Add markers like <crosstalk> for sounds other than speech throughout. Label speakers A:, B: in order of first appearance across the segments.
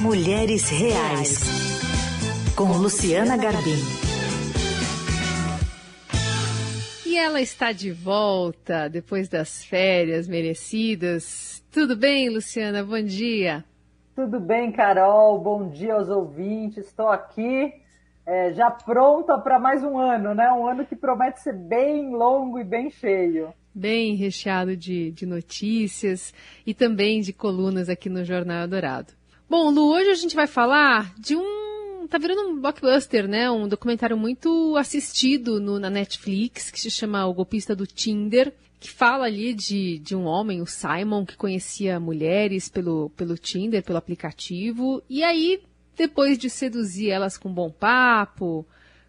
A: Mulheres Reais, com Luciana Garbim.
B: E ela está de volta depois das férias merecidas. Tudo bem, Luciana? Bom dia.
C: Tudo bem, Carol. Bom dia aos ouvintes. Estou aqui é, já pronta para mais um ano, né? Um ano que promete ser bem longo e bem cheio
B: bem recheado de, de notícias e também de colunas aqui no Jornal Dourado. Bom, Lu, hoje a gente vai falar de um. Tá virando um blockbuster, né? Um documentário muito assistido no, na Netflix, que se chama O Golpista do Tinder, que fala ali de, de um homem, o Simon, que conhecia mulheres pelo, pelo Tinder, pelo aplicativo, e aí, depois de seduzir elas com bom papo,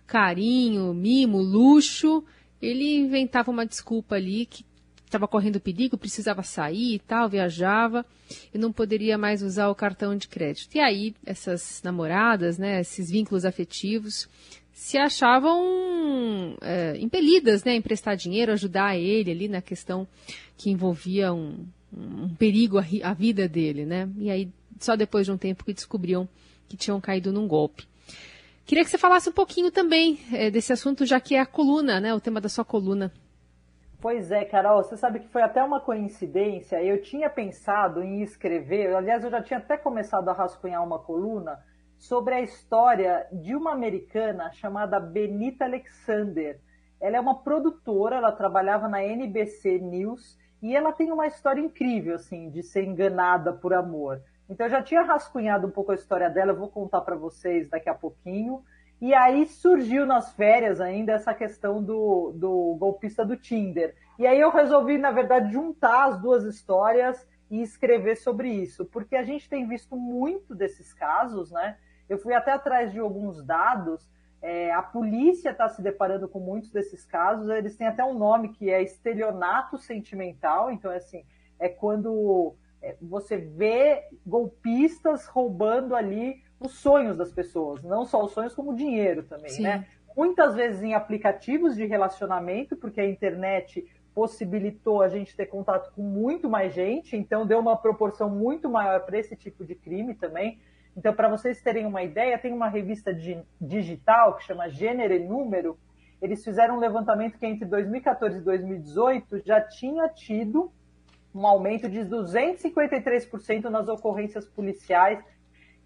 B: carinho, mimo, luxo, ele inventava uma desculpa ali que estava correndo perigo, precisava sair e tal, viajava e não poderia mais usar o cartão de crédito. E aí, essas namoradas, né, esses vínculos afetivos, se achavam é, impelidas né, a emprestar dinheiro, ajudar ele ali na questão que envolvia um, um perigo à, à vida dele. Né? E aí, só depois de um tempo que descobriam que tinham caído num golpe. Queria que você falasse um pouquinho também é, desse assunto, já que é a coluna, né, o tema da sua coluna.
C: Pois é, Carol, você sabe que foi até uma coincidência. Eu tinha pensado em escrever, aliás, eu já tinha até começado a rascunhar uma coluna sobre a história de uma americana chamada Benita Alexander. Ela é uma produtora, ela trabalhava na NBC News e ela tem uma história incrível, assim, de ser enganada por amor. Então eu já tinha rascunhado um pouco a história dela, eu vou contar para vocês daqui a pouquinho. E aí surgiu nas férias ainda essa questão do, do golpista do Tinder. E aí eu resolvi, na verdade, juntar as duas histórias e escrever sobre isso, porque a gente tem visto muito desses casos, né? Eu fui até atrás de alguns dados. É, a polícia está se deparando com muitos desses casos. Eles têm até um nome que é estelionato sentimental. Então, é assim, é quando é, você vê golpistas roubando ali os sonhos das pessoas, não só os sonhos, como o dinheiro também, Sim. né? Muitas vezes em aplicativos de relacionamento, porque a internet possibilitou a gente ter contato com muito mais gente, então deu uma proporção muito maior para esse tipo de crime também. Então, para vocês terem uma ideia, tem uma revista digital que chama Gênero e Número. Eles fizeram um levantamento que entre 2014 e 2018 já tinha tido um aumento de 253% nas ocorrências policiais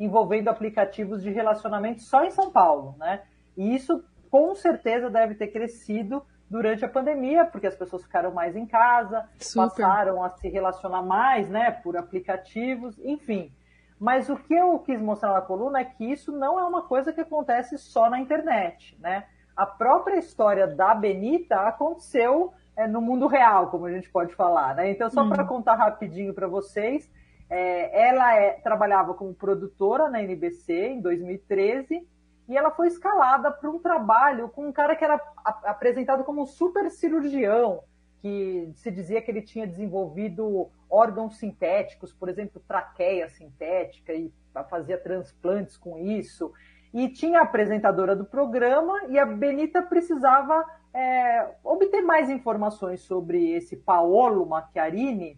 C: envolvendo aplicativos de relacionamento só em São Paulo, né? E isso com certeza deve ter crescido durante a pandemia, porque as pessoas ficaram mais em casa, Super. passaram a se relacionar mais, né, por aplicativos, enfim. Mas o que eu quis mostrar na coluna é que isso não é uma coisa que acontece só na internet, né? A própria história da Benita aconteceu é, no mundo real, como a gente pode falar. Né? Então, só hum. para contar rapidinho para vocês, é, ela é, trabalhava como produtora na NBC em 2013 e ela foi escalada para um trabalho com um cara que era apresentado como um super cirurgião, que se dizia que ele tinha desenvolvido órgãos sintéticos, por exemplo, traqueia sintética, e fazia transplantes com isso. E tinha a apresentadora do programa e a Benita precisava é, obter mais informações sobre esse Paolo Macchiarini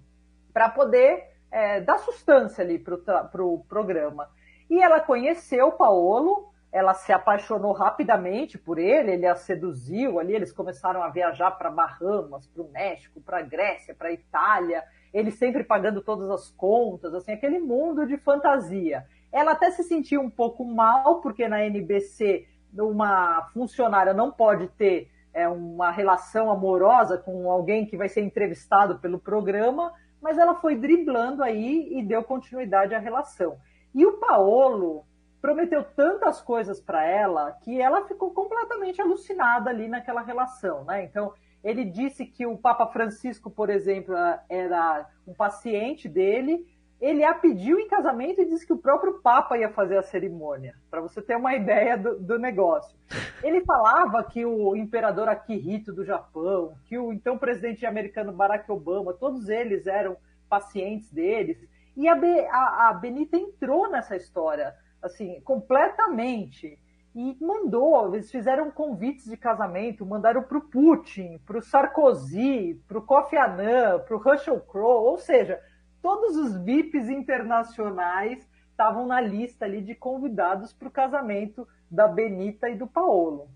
C: para poder é, dar sustância ali para o pro programa. E ela conheceu o Paolo, ela se apaixonou rapidamente por ele, ele a seduziu ali, eles começaram a viajar para Bahamas, para o México, para a Grécia, para a Itália, ele sempre pagando todas as contas, assim, aquele mundo de fantasia. Ela até se sentiu um pouco mal, porque na NBC uma funcionária não pode ter é, uma relação amorosa com alguém que vai ser entrevistado pelo programa, mas ela foi driblando aí e deu continuidade à relação. E o Paolo prometeu tantas coisas para ela que ela ficou completamente alucinada ali naquela relação, né? Então, ele disse que o Papa Francisco, por exemplo, era um paciente dele ele a pediu em casamento e disse que o próprio Papa ia fazer a cerimônia, para você ter uma ideia do, do, negócio. Ele falava que o imperador Akihito do Japão, que o então presidente americano Barack Obama, todos eles eram pacientes deles. E a, Be, a, a Benita entrou nessa história, assim, completamente. E mandou, eles fizeram convites de casamento, mandaram para o Putin, para o Sarkozy, para o Kofi Annan, para o Russell Crowe, ou seja, todos os VIPs internacionais estavam na lista ali de convidados para o casamento da Benita e do Paolo.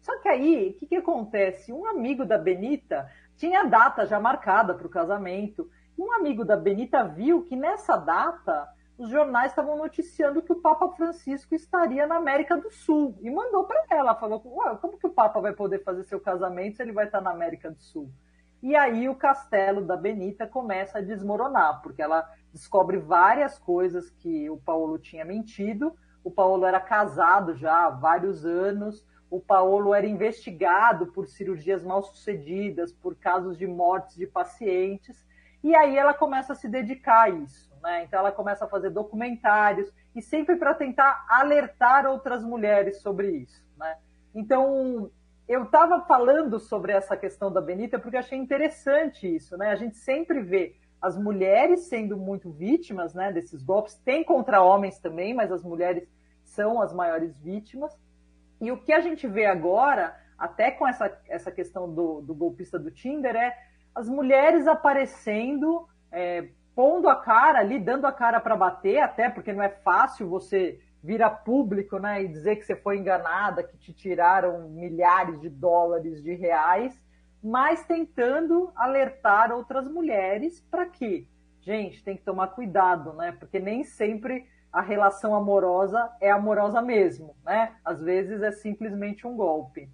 C: Só que aí, o que, que acontece? Um amigo da Benita tinha a data já marcada para o casamento. Um amigo da Benita viu que nessa data os jornais estavam noticiando que o Papa Francisco estaria na América do Sul. E mandou para ela, falou, como que o Papa vai poder fazer seu casamento se ele vai estar na América do Sul? E aí o castelo da Benita começa a desmoronar, porque ela descobre várias coisas que o Paulo tinha mentido. O Paulo era casado já há vários anos. O Paulo era investigado por cirurgias mal sucedidas, por casos de mortes de pacientes. E aí ela começa a se dedicar a isso. Né? Então ela começa a fazer documentários e sempre para tentar alertar outras mulheres sobre isso. Né? Então eu estava falando sobre essa questão da Benita porque achei interessante isso, né? A gente sempre vê as mulheres sendo muito vítimas, né, desses golpes. Tem contra homens também, mas as mulheres são as maiores vítimas. E o que a gente vê agora, até com essa, essa questão do, do golpista do Tinder, é as mulheres aparecendo, é, pondo a cara ali, dando a cara para bater, até porque não é fácil você vira público, né, e dizer que você foi enganada, que te tiraram milhares de dólares, de reais, mas tentando alertar outras mulheres para que, gente, tem que tomar cuidado, né, porque nem sempre a relação amorosa é amorosa mesmo, né? Às vezes é simplesmente um golpe.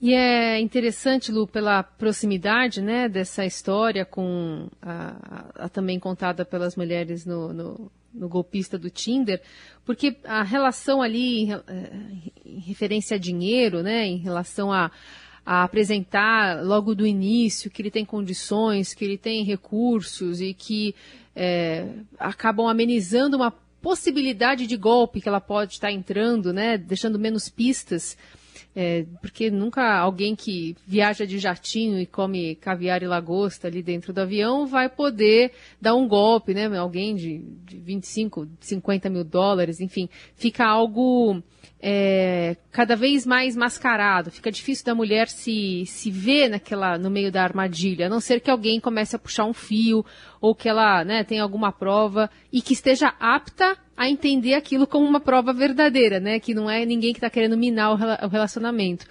B: E é interessante, Lu, pela proximidade né, dessa história com a, a, a também contada pelas mulheres no, no, no golpista do Tinder, porque a relação ali em, eh, em referência a dinheiro, né, em relação a, a apresentar logo do início que ele tem condições, que ele tem recursos e que é, acabam amenizando uma possibilidade de golpe que ela pode estar entrando, né, deixando menos pistas é, porque nunca alguém que viaja de jatinho e come caviar e lagosta ali dentro do avião vai poder dar um golpe, né? Alguém de, de 25, 50 mil dólares, enfim, fica algo é, cada vez mais mascarado. Fica difícil da mulher se, se ver naquela, no meio da armadilha, a não ser que alguém comece a puxar um fio ou que ela né, tenha alguma prova e que esteja apta a entender aquilo como uma prova verdadeira, né? Que não é ninguém que está querendo minar o relacionamento.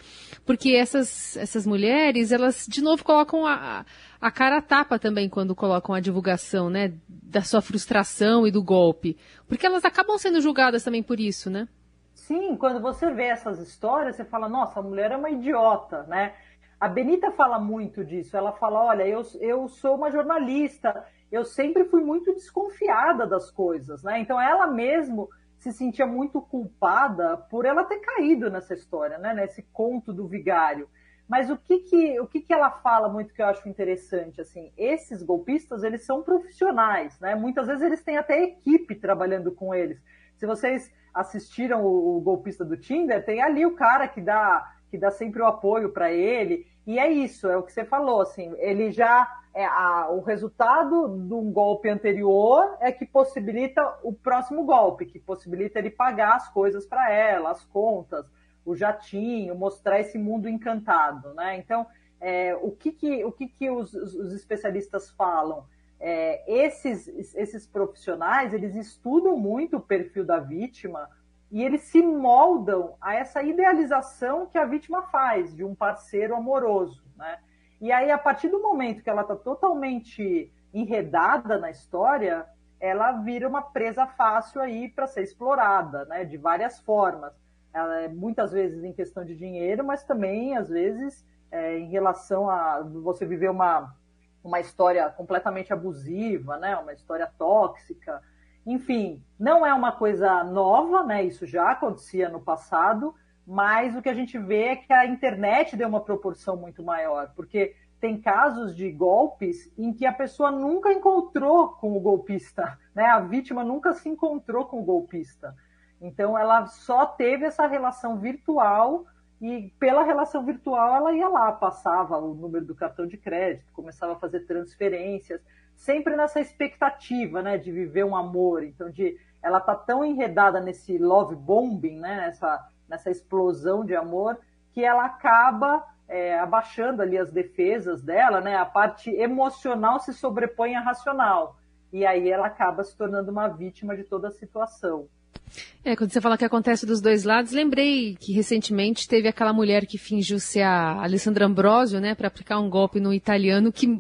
B: Porque essas, essas mulheres, elas de novo colocam a, a cara a tapa também quando colocam a divulgação, né? Da sua frustração e do golpe. Porque elas acabam sendo julgadas também por isso, né?
C: Sim, quando você vê essas histórias, você fala, nossa, a mulher é uma idiota, né? A Benita fala muito disso. Ela fala, olha, eu, eu sou uma jornalista, eu sempre fui muito desconfiada das coisas, né? Então ela mesmo se sentia muito culpada por ela ter caído nessa história, né? Nesse conto do vigário. Mas o que que, o que que ela fala muito que eu acho interessante, assim, esses golpistas, eles são profissionais, né? Muitas vezes eles têm até equipe trabalhando com eles. Se vocês assistiram o, o golpista do Tinder, tem ali o cara que dá que dá sempre o apoio para ele. E é isso, é o que você falou, assim, ele já é a, o resultado de um golpe anterior é que possibilita o próximo golpe, que possibilita ele pagar as coisas para ela, as contas, o jatinho, mostrar esse mundo encantado, né? Então, é, o que que, o que, que os, os especialistas falam? É, esses, esses profissionais, eles estudam muito o perfil da vítima, e eles se moldam a essa idealização que a vítima faz de um parceiro amoroso, né? E aí, a partir do momento que ela está totalmente enredada na história, ela vira uma presa fácil aí para ser explorada, né? De várias formas. Ela é muitas vezes em questão de dinheiro, mas também às vezes é, em relação a você viver uma uma história completamente abusiva, né? Uma história tóxica enfim, não é uma coisa nova, né? Isso já acontecia no passado, mas o que a gente vê é que a internet deu uma proporção muito maior, porque tem casos de golpes em que a pessoa nunca encontrou com o golpista, né? A vítima nunca se encontrou com o golpista. Então ela só teve essa relação virtual e pela relação virtual ela ia lá, passava o número do cartão de crédito, começava a fazer transferências sempre nessa expectativa, né, de viver um amor. Então, de ela tá tão enredada nesse love bombing, né, nessa, nessa explosão de amor, que ela acaba é, abaixando ali as defesas dela, né, a parte emocional se sobrepõe à racional. e aí ela acaba se tornando uma vítima de toda a situação.
B: É, quando você fala que acontece dos dois lados, lembrei que recentemente teve aquela mulher que fingiu ser a Alessandra Ambrosio, né, para aplicar um golpe no italiano que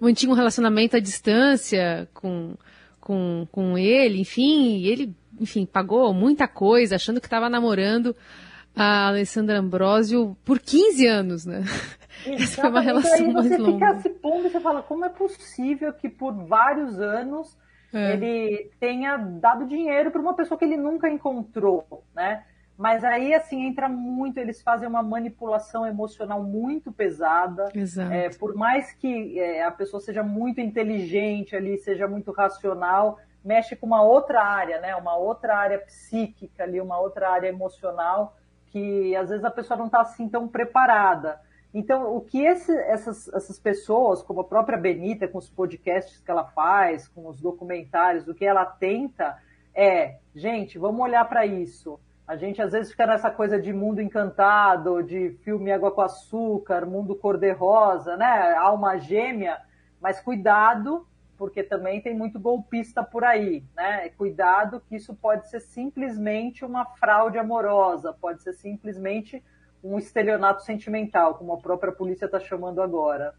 B: mantinha um relacionamento à distância com, com, com ele, enfim, e ele, enfim, pagou muita coisa, achando que estava namorando a Alessandra Ambrosio por 15 anos, né? <laughs>
C: Essa foi uma relação mais longa. Você fica se pondo e você fala, como é possível que por vários anos é. ele tenha dado dinheiro para uma pessoa que ele nunca encontrou, né? Mas aí, assim, entra muito, eles fazem uma manipulação emocional muito pesada. É, por mais que é, a pessoa seja muito inteligente ali, seja muito racional, mexe com uma outra área, né? Uma outra área psíquica ali, uma outra área emocional, que às vezes a pessoa não está assim tão preparada. Então, o que esse, essas, essas pessoas, como a própria Benita, com os podcasts que ela faz, com os documentários, o que ela tenta é, gente, vamos olhar para isso. A gente às vezes fica nessa coisa de mundo encantado, de filme Água com Açúcar, mundo cor-de-rosa, né? Alma gêmea, mas cuidado, porque também tem muito golpista por aí, né? Cuidado que isso pode ser simplesmente uma fraude amorosa, pode ser simplesmente um estelionato sentimental, como a própria polícia está chamando agora.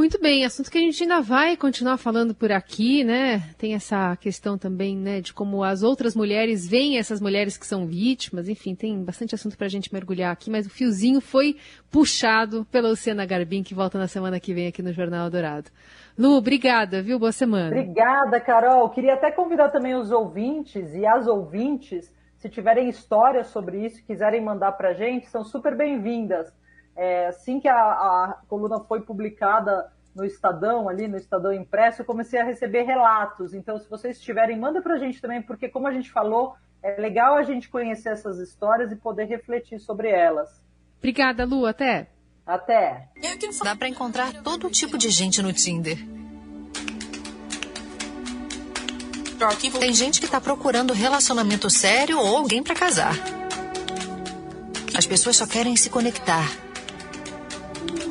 B: Muito bem, assunto que a gente ainda vai continuar falando por aqui, né? Tem essa questão também, né, de como as outras mulheres veem essas mulheres que são vítimas, enfim, tem bastante assunto para a gente mergulhar aqui, mas o fiozinho foi puxado pela Luciana Garbim, que volta na semana que vem aqui no Jornal Dourado. Lu, obrigada, viu? Boa semana.
C: Obrigada, Carol. Queria até convidar também os ouvintes e as ouvintes se tiverem histórias sobre isso, quiserem mandar para a gente, são super bem-vindas. É, assim que a, a, coluna foi publicada no Estadão, ali no Estadão Impresso, eu comecei a receber relatos. Então, se vocês tiverem, manda para a gente também, porque como a gente falou, é legal a gente conhecer essas histórias e poder refletir sobre elas.
B: Obrigada, Lu. Até.
C: Até.
A: Dá para encontrar todo tipo de gente no Tinder. Tem gente que está procurando relacionamento sério ou alguém para casar. As pessoas só querem se conectar.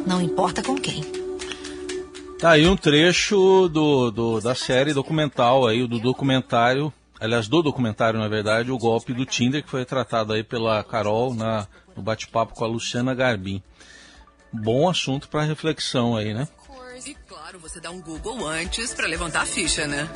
A: Não importa com quem.
D: Tá aí um trecho do, do, da série documental aí, do documentário, aliás, do documentário, na verdade, o golpe do Tinder, que foi tratado aí pela Carol na, no bate-papo com a Luciana Garbim. Bom assunto para reflexão aí, né?
E: E claro, você dá um Google antes para levantar a ficha, né?